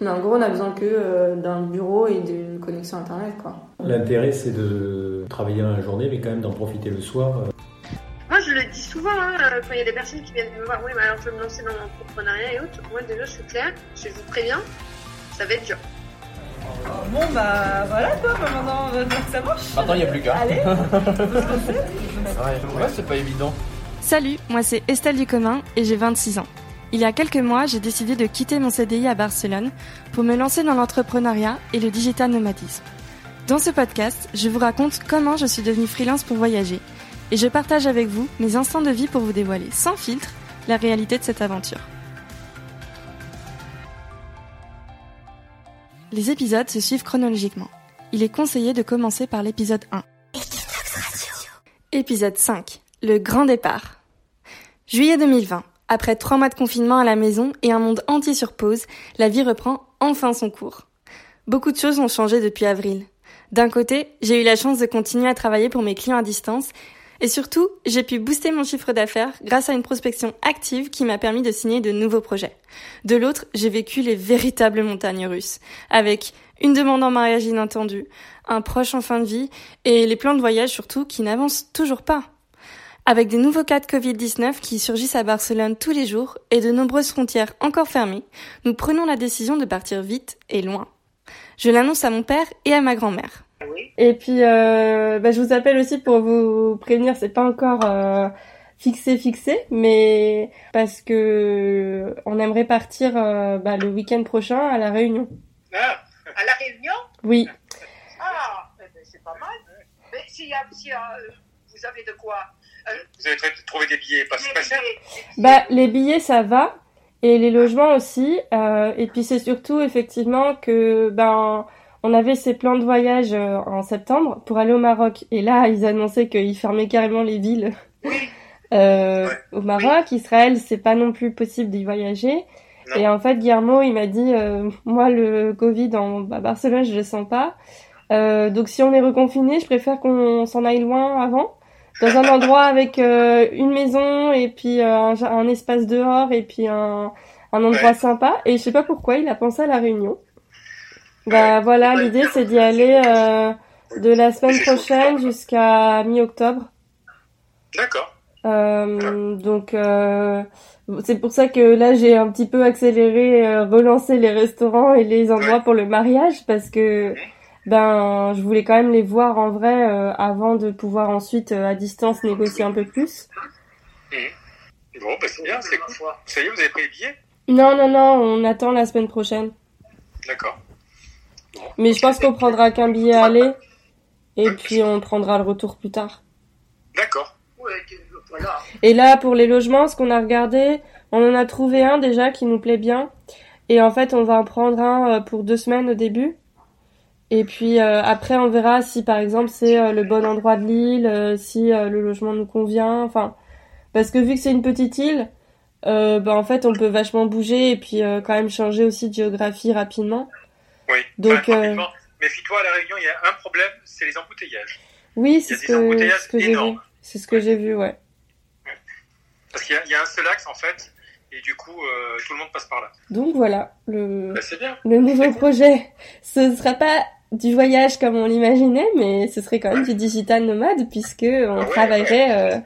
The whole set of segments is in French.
Mais en gros, on a besoin que euh, d'un bureau et d'une connexion internet, quoi. L'intérêt, c'est de travailler dans la journée, mais quand même d'en profiter le soir. euh. Moi, je le dis souvent, hein, euh, quand il y a des personnes qui viennent me voir, oui, mais alors je veux me lancer dans l'entrepreneuriat et autres. Moi, déjà, je suis claire, je vous préviens, ça va être dur. Bon bah voilà quoi, bah, maintenant on va dire que ça marche. Maintenant, il n'y a plus qu'à. Allez, on peut se lancer. Ouais, ouais, c'est pas évident. Salut, moi c'est Estelle Ducommun et j'ai 26 ans. Il y a quelques mois, j'ai décidé de quitter mon CDI à Barcelone pour me lancer dans l'entrepreneuriat et le digital nomadisme. Dans ce podcast, je vous raconte comment je suis devenue freelance pour voyager et je partage avec vous mes instants de vie pour vous dévoiler sans filtre la réalité de cette aventure. Les épisodes se suivent chronologiquement. Il est conseillé de commencer par l'épisode 1. Épisode 5. Le grand départ. Juillet 2020. Après trois mois de confinement à la maison et un monde entier sur pause, la vie reprend enfin son cours. Beaucoup de choses ont changé depuis avril. D'un côté, j'ai eu la chance de continuer à travailler pour mes clients à distance et surtout, j'ai pu booster mon chiffre d'affaires grâce à une prospection active qui m'a permis de signer de nouveaux projets. De l'autre, j'ai vécu les véritables montagnes russes, avec une demande en mariage inattendue, un proche en fin de vie et les plans de voyage surtout qui n'avancent toujours pas. Avec des nouveaux cas de Covid-19 qui surgissent à Barcelone tous les jours et de nombreuses frontières encore fermées, nous prenons la décision de partir vite et loin. Je l'annonce à mon père et à ma grand-mère. Et puis, euh, bah, je vous appelle aussi pour vous prévenir, c'est pas encore euh, fixé, fixé, mais parce que on aimerait partir euh, bah, le week-end prochain à la Réunion. Ah, à la Réunion? Oui. Ah, eh ben, c'est pas mal. Mais s'il y a, s'il y a, euh, vous avez de quoi Vous avez tr- trouvé des billets pas, pas chers. Bah, les billets, ça va. Et les logements aussi. Euh, et puis c'est surtout effectivement que ben on avait ces plans de voyage euh, en septembre pour aller au Maroc. Et là, ils annonçaient qu'ils fermaient carrément les villes. Euh, Ouais. Au Maroc, Israël, c'est pas non plus possible d'y voyager. Non. Et en fait, Guillermo, il m'a dit, euh, moi, le Covid en à Barcelone, je le sens pas. Euh, donc, si on est reconfiné, je préfère qu'on s'en aille loin avant, dans un endroit avec euh, une maison et puis euh, un, espace dehors et puis un, un endroit Ouais. sympa. Et je sais pas pourquoi, il a pensé à la Réunion. Bah voilà, Ouais. l'idée c'est d'y aller euh, de la semaine prochaine jusqu'à mi-octobre. D'accord. Euh, donc euh, c'est pour ça que là j'ai un petit peu accéléré, euh, relancé les restaurants et les endroits pour le mariage parce que ben je voulais quand même les voir en vrai euh, avant de pouvoir ensuite euh, à distance négocier un peu plus. Bon, bah c'est bien, c'est cool. Ça y est, vous avez pris les billets? Non non non, on attend la semaine prochaine. D'accord. Bon. Mais je pense qu'on prendra qu'un billet aller et puis on prendra le retour plus tard. D'accord. Et là, pour les logements, ce qu'on a regardé, on en a trouvé un déjà qui nous plaît bien. Et en fait, on va en prendre un euh, pour deux semaines au début. Et puis euh, après, on verra si par exemple c'est euh, le bon endroit de l'île, euh, si euh, le logement nous convient. Enfin, parce que vu que c'est une petite île, euh, bah, en fait, on peut vachement bouger et puis euh, quand même changer aussi de géographie rapidement. Oui. Donc, euh, rapidement, Méfie-toi, à La Réunion, il y a un problème, c'est les embouteillages. Oui, c'est ce que, j'ai vu. C'est ce que j'ai vu, ouais. Parce qu'il y, y a un seul axe, en fait, et du coup, euh, tout le monde passe par là. Donc voilà, le, Bah, bien. Le nouveau projet, ce ne sera pas du voyage comme on l'imaginait, mais ce serait quand même du digital nomade puisque on Ah ouais, travaillerait euh,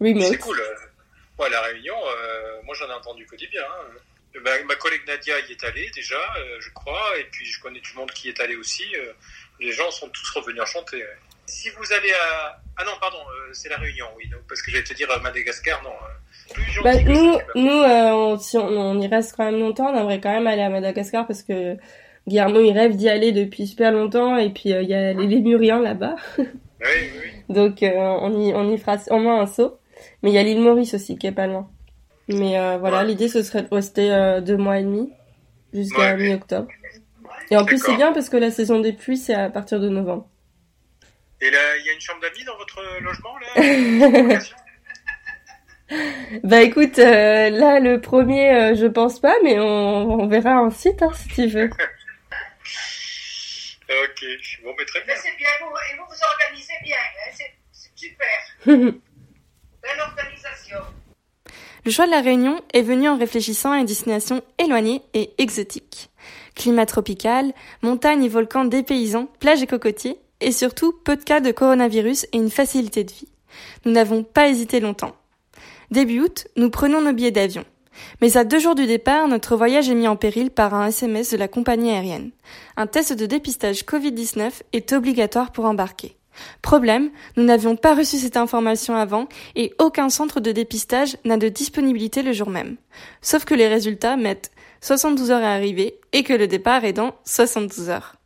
remote. C'est cool. euh. Ouais, La Réunion, euh, moi j'en ai entendu que du bien. hein. Ma, ma collègue Nadia y est allée déjà, je crois, et puis je connais du monde qui est allé aussi. les gens sont tous revenus enchantés. Si vous allez à... Ah non, pardon, c'est La Réunion, oui, parce que j'allais te dire Madagascar, non. Bah, nous, nous euh, on, si on, on y reste quand même longtemps, on aimerait quand même aller à Madagascar parce que Guillermo il rêve d'y aller depuis super longtemps et puis euh, il y a les lémuriens là-bas, Oui, oui, donc euh, on, y, on y fera au moins un saut. Mais il y a l'île Maurice aussi qui est pas loin. Mais euh, voilà, Ouais. l'idée ce serait de rester euh, deux mois et demi jusqu'à Ouais. mi-octobre. Et en plus c'est bien parce que la saison des pluies c'est à partir de novembre. Et là, il y a une chambre d'amis dans votre logement, là? Bah écoute, euh, là le premier, euh, je pense pas, mais on, on verra ensuite hein, si tu veux. Ok, bon, mais très bien. Mais c'est bien, vous, et vous vous organisez bien, hein, c'est c'est super. Belle organisation. Le choix de la Réunion est venu en réfléchissant à une destination éloignée et exotique. Climat tropical, montagnes et volcans dépaysants, plages et cocotiers, et surtout peu de cas de coronavirus et une facilité de vie. Nous n'avons pas hésité longtemps. Début août, nous prenons nos billets d'avion. Mais à deux jours du départ, notre voyage est mis en péril par un SMS de la compagnie aérienne. Un test de dépistage Covid-19 est obligatoire pour embarquer. Problème, nous n'avions pas reçu cette information avant et aucun centre de dépistage n'a de disponibilité le jour même. Sauf que les résultats mettent 72 heures à arriver et que le départ est dans 72 heures.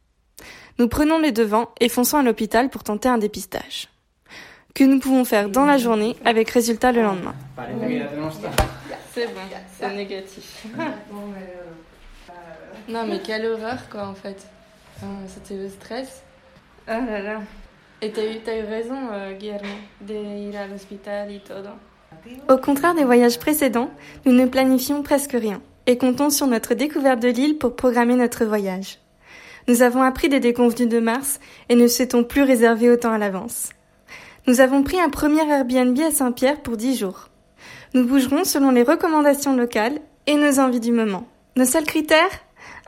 Nous prenons les devants et fonçons à l'hôpital pour tenter un dépistage. Que nous pouvons faire dans la journée avec résultat le lendemain. C'est bon, c'est négatif. non, mais quelle horreur, quoi, en fait. C'était le stress. Ah là là. Et t'as eu, t'as eu raison, euh, Guillermo, d'ir à l'hôpital et tout. Au contraire des voyages précédents, nous ne planifions presque rien et comptons sur notre découverte de l'île pour programmer notre voyage. Nous avons appris des déconvenues de Mars et ne souhaitons plus réserver autant à l'avance. Nous avons pris un premier Airbnb à Saint-Pierre pour 10 jours. Nous bougerons selon les recommandations locales et nos envies du moment. Nos seuls critères?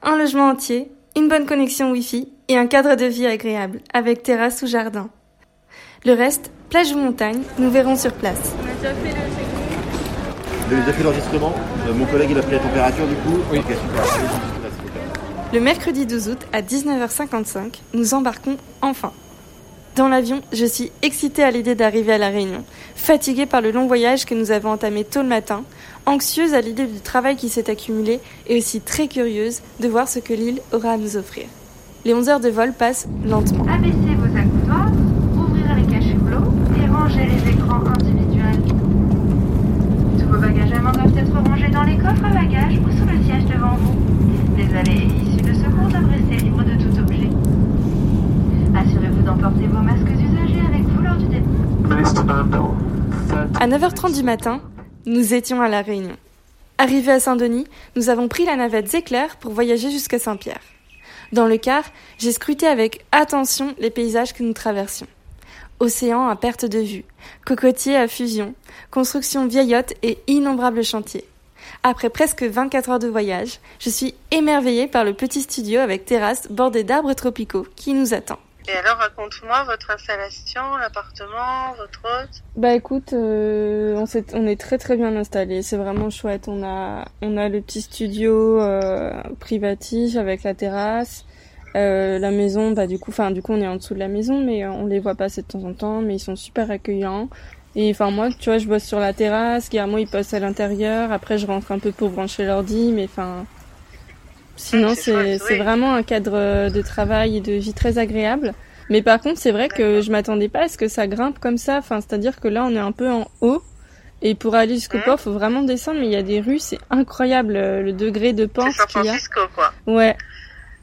Un logement entier, une bonne connexion Wi-Fi et un cadre de vie agréable, avec terrasse ou jardin. Le reste, plage ou montagne, nous verrons sur place. On a déjà fait le Vous avez déjà fait l'enregistrement? Euh, Mon collègue il a pris la température du coup Oui. Super. Le mercredi 12 août à 19h55, nous embarquons enfin. Dans l'avion, je suis excitée à l'idée d'arriver à La Réunion, fatiguée par le long voyage que nous avons entamé tôt le matin, anxieuse à l'idée du travail qui s'est accumulé et aussi très curieuse de voir ce que l'île aura à nous offrir. Les 11 heures de vol passent lentement. Abaissez vos accoudoirs, ouvrir les cachelots et ranger les écrans individuels. Tous vos bagages allemands doivent être rangés dans les coffres à bagages ou sous le siège devant vous. Les allées et issues de secours doivent rester libres de tout objet. Assurez-vous d'emporter vos masques usagés avec vous lors du départ. À 9h30 du matin, nous étions à La Réunion. Arrivés à Saint-Denis, nous avons pris la navette Zéclair pour voyager jusqu'à Saint-Pierre. Dans le car, j'ai scruté avec attention les paysages que nous traversions. Océan à perte de vue, cocotiers à fusion, constructions vieillottes et innombrables chantiers. Après presque 24 heures de voyage, je suis émerveillée par le petit studio avec terrasse bordé d'arbres tropicaux qui nous attend. Et alors, raconte-moi votre installation, l'appartement, votre hôte. Bah écoute, euh, on, s'est- on est très très bien installé. C'est vraiment chouette. On a on a le petit studio euh, privatif avec la terrasse, Euh, la maison. Bah du coup, enfin du coup on est en dessous de la maison, mais euh, on les voit passer de temps en temps. Mais ils sont super accueillants. Et enfin moi, tu vois, je bosse sur la terrasse. Guillermo il poste à l'intérieur. Après je rentre un peu pour brancher l'ordi, mais enfin. Sinon, c'est vraiment un cadre de travail et de vie très agréable. Mais par contre, c'est vrai que je m'attendais pas à ce que ça grimpe comme ça. Enfin, c'est-à-dire que là, on est un peu en haut. Et pour aller jusqu'au Hein port, faut vraiment descendre. Mais il y a des rues, c'est incroyable euh, le degré de pente qu'il y a. Quoi. Ouais.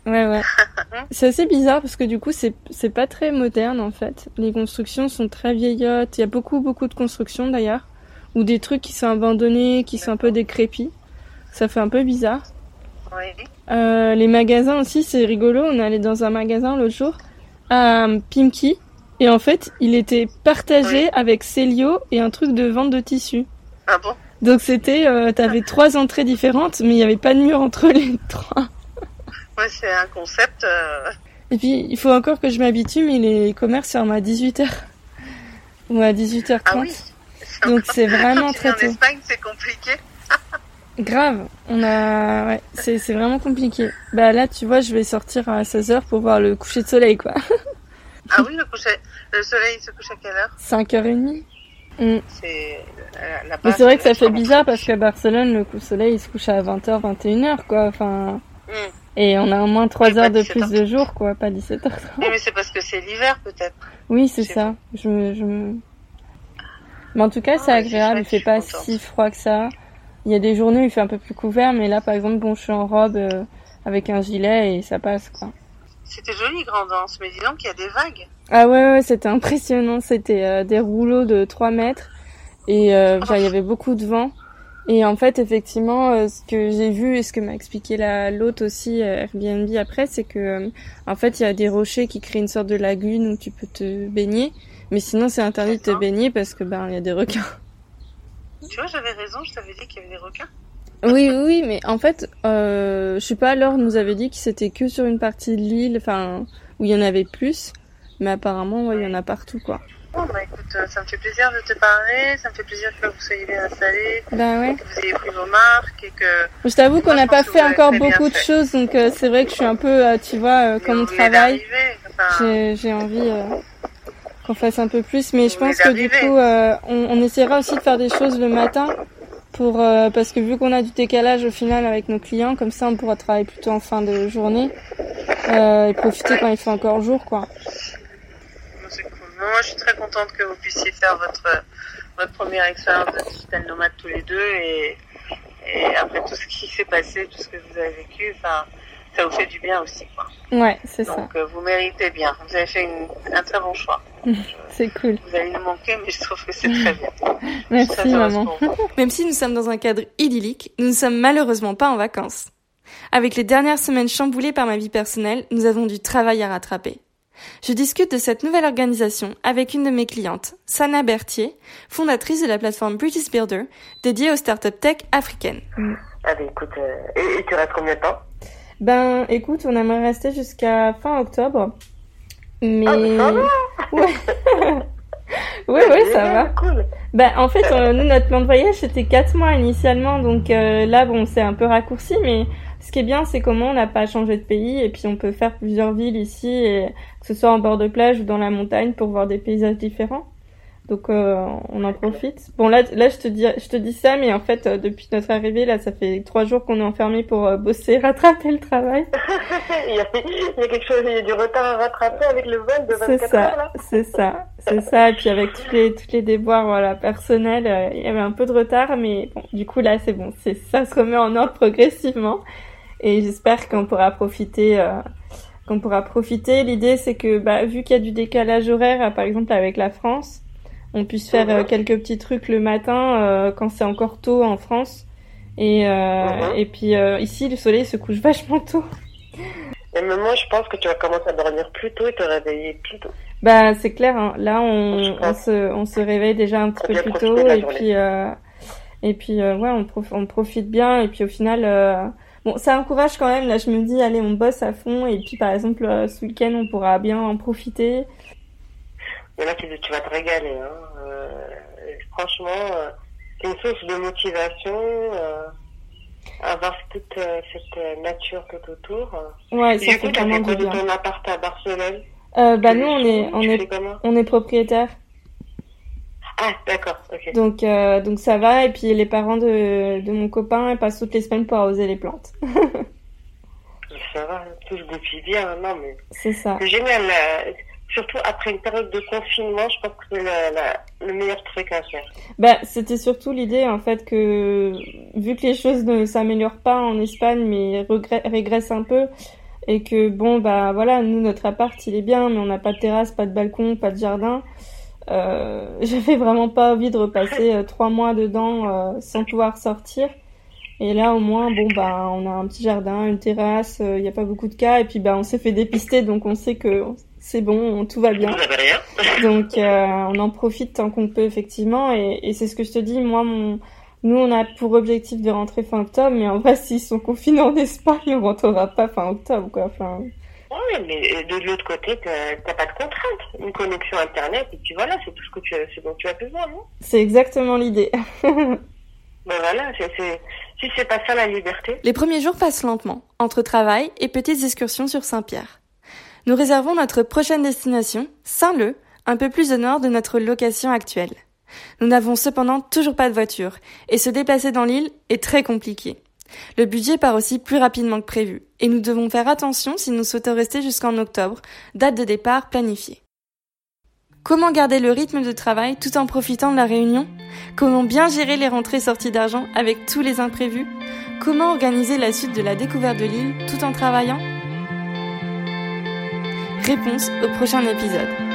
Ouais, ouais. c'est assez bizarre parce que du coup, c'est, c'est pas très moderne en fait. Les constructions sont très vieillottes. Il y a beaucoup, beaucoup de constructions d'ailleurs. Ou des trucs qui sont abandonnés, qui sont un peu décrépits. Ça fait un peu bizarre. Euh, les magasins aussi, c'est rigolo. On est allé dans un magasin l'autre jour à Pimki. Et en fait, il était partagé Oui. avec Célio et un truc de vente de tissus. Ah bon? Donc c'était, euh, t'avais trois entrées différentes, mais il n'y avait pas de mur entre les trois. Ouais, c'est un concept. euh, Et puis, il faut encore que je m'habitue, mais les commerces ferment à 18h. Ou à 18h30. Ah oui. Donc c'est vraiment très vis en tôt. Espagne, c'est compliqué. Grave. On a, ouais, c'est, c'est vraiment compliqué. Bah là, tu vois, je vais sortir à 16h pour voir le coucher de soleil, quoi. Ah oui, le, coucher... le soleil il se couche à quelle heure? 5h30. Mm. C'est la, la Mais c'est vrai que ça fait bizarre parce qu'à Barcelone, le coup de soleil, il se couche à 20h, 21h, quoi. Enfin, Hmm. et on a au moins 3 Oui, pas heures de 17h30. plus de jour, quoi, pas 17h30. Oui, mais c'est parce que c'est l'hiver, peut-être. Oui, c'est ça. Je me, je me... Mais en tout cas, Ah, c'est agréable. Il fait pas si froid que ça. Il y a des journées où il fait un peu plus couvert, mais là, par exemple, bon, je suis en robe euh, avec un gilet et ça passe, quoi. C'était joli, Grandance, mais dis donc, il y a des vagues. Ah ouais, ouais, c'était impressionnant. C'était euh, des rouleaux de 3 mètres et euh, enfin, il y avait beaucoup de vent. Et en fait, effectivement, euh, ce que j'ai vu et ce que m'a expliqué la l'hôte aussi euh, Airbnb après, c'est que euh, en fait, il y a des rochers qui créent une sorte de lagune où tu peux te baigner, mais sinon c'est interdit de te baigner parce que ben il y a des requins. Tu vois, j'avais raison, je t'avais dit qu'il y avait des requins. Oui, oui, mais en fait, euh, je sais pas, Laure nous avait dit que c'était que sur une partie de l'île, enfin, où il y en avait plus, mais apparemment, ouais, il y en a partout, quoi. Bon, bah écoute, euh, ça me fait plaisir de te parler, ça me fait plaisir que vous soyez bien installés, Bah ouais. que vous ayez pris vos marques et que Je t'avoue qu'on n'a pas fait encore beaucoup de fait. choses, donc euh, c'est vrai que je suis un peu, euh, tu vois, comme on travaille, j'ai envie qu'on fasse un peu plus, mais je pense que du coup, euh, on, on essaiera aussi de faire des choses le matin, pour euh, parce que vu qu'on a du décalage au final avec nos clients, comme ça on pourra travailler plutôt en fin de journée euh, et profiter quand il fait encore jour, quoi. c'est cool. Moi, je suis très contente que vous puissiez faire votre, votre première expérience de digital nomade tous les deux et, et après tout ce qui s'est passé, tout ce que vous avez vécu, enfin, ça vous fait du bien aussi, quoi. Ouais, c'est ça, Donc, euh, vous méritez bien. Vous avez fait une- un très bon choix. c'est cool. Vous allez nous manquer, mais je trouve que c'est très bien. Merci maman. Même si nous sommes dans un cadre idyllique, nous ne sommes malheureusement pas en vacances. Avec les dernières semaines chamboulées par ma vie personnelle, nous avons du travail à rattraper. Je discute de cette nouvelle organisation avec une de mes clientes, Sana Berthier, fondatrice de la plateforme British Builder, dédiée aux startups tech africaines. Allez, écoute, euh, et, et tu restes combien de temps? Ben, écoute, on aimerait rester jusqu'à fin octobre. Mais... Ah, mais ça va? Ouais. oui, oui, ça va. Cool. Ben, en fait, euh, nous, notre plan de voyage, c'était quatre mois initialement. Donc euh, là, bon, c'est un peu raccourci. Mais ce qui est bien, c'est comment on n'a pas changé de pays. Et puis, on peut faire plusieurs villes ici, et, que ce soit en bord de plage ou dans la montagne, pour voir des paysages différents. Donc, euh, on en profite. Bon, là, là, je te dis, je te dis ça, mais en fait, euh, depuis notre arrivée, là, ça fait trois jours qu'on est enfermés pour euh, bosser, rattraper le travail. il, y a, il y a quelque chose, il y a du retard à rattraper avec le vol de 24 C'est heures, ça, là. c'est ça, c'est ça. Et puis avec tous les, tous les déboires, voilà, personnels, euh, il y avait un peu de retard, mais bon, du coup là, c'est bon, c'est, ça se remet en ordre progressivement. Et j'espère qu'on pourra profiter, euh, qu'on pourra profiter. L'idée, c'est que, bah, vu qu'il y a du décalage horaire, par exemple avec la France, on puisse faire euh, quelques petits trucs le matin euh, quand c'est encore tôt en France. Et, euh, et puis euh, ici, le soleil se couche vachement tôt. Et même moi, je pense que tu vas commencer à dormir plus tôt et te réveiller plus tôt. Bah c'est clair, hein. là on, on se, on se réveille déjà un petit peu plus tôt et journée. puis euh, et puis euh, ouais on, prof- on profite bien et puis au final euh, bon ça encourage quand même là je me dis allez on bosse à fond et puis par exemple ce week-end on pourra bien en profiter Mais là, tu, tu vas te régaler. Hein. Euh, et franchement, euh, c'est une source de motivation. Euh, avoir toute cette nature tout autour. ouais Et ça fait fait du bien ton appart à Barcelone bah nous on est on est on est propriétaire Ah, d'accord, ok. donc euh, donc ça va et puis les parents de, de mon copain passent toutes les semaines pour arroser les plantes Ça va, tout se goupille bien. Non, mais c'est ça c'est génial. Euh, surtout après une période de confinement, je pense que c'est le meilleur truc à faire. Bah, c'était surtout l'idée en fait que vu que les choses ne s'améliorent pas en Espagne mais régressent un peu et que bon bah voilà nous notre appart il est bien mais on n'a pas de terrasse, pas de balcon, pas de jardin. Euh, j'avais vraiment pas envie de repasser euh, trois mois dedans euh, sans pouvoir sortir. Et là au moins bon bah on a un petit jardin, une terrasse, il n'y a pas beaucoup de cas et puis bah on s'est fait dépister donc on sait que c'est bon, tout va bien. Donc euh, on en profite tant qu'on peut effectivement et, et c'est ce que je te dis moi mon nous on a pour objectif de rentrer fin octobre mais en vrai s'ils sont confinés en Espagne on rentrera pas fin octobre quoi enfin Oui, mais de l'autre côté, t'as t'as pas de contrainte. Une connexion Internet, et puis voilà, c'est tout ce que tu as, ce dont tu as besoin, non? C'est exactement l'idée. Ben voilà, c'est, c'est, si c'est pas ça la liberté. Les premiers jours passent lentement entre travail et petites excursions sur Saint-Pierre. Nous réservons notre prochaine destination, Saint-Leu, un peu plus au nord de notre location actuelle. Nous n'avons cependant toujours pas de voiture et se déplacer dans l'île est très compliqué. Le budget part aussi plus rapidement que prévu et nous devons faire attention si nous souhaitons rester jusqu'en octobre, date de départ planifiée. Comment garder le rythme de travail tout en profitant de la réunion? Comment bien gérer les rentrées sorties d'argent avec tous les imprévus? Comment organiser la suite de la découverte de l'île tout en travaillant? Réponse au prochain épisode.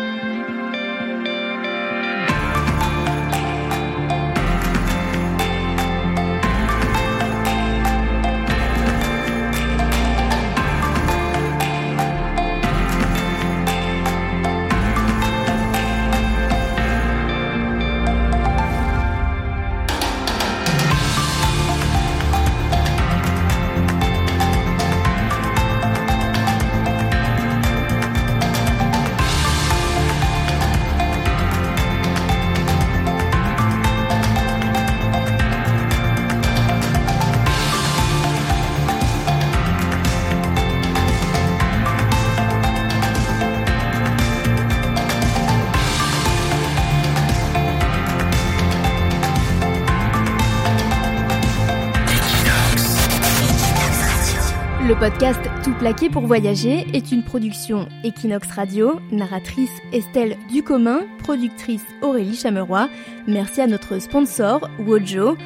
Podcast Tout plaqué pour voyager est une production Equinox Radio, narratrice Estelle Ducommun, productrice Aurélie Chameroy. Merci à notre sponsor Wojo.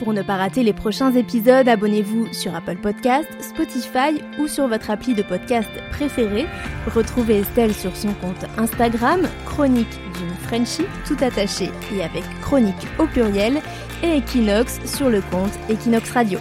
Pour ne pas rater les prochains épisodes, abonnez-vous sur Apple Podcast, Spotify ou sur votre appli de podcast préféré. Retrouvez Estelle sur son compte Instagram, Chronique d'une Frenchie, tout attaché et avec chronique au pluriel, et Equinox sur le compte Equinox Radio.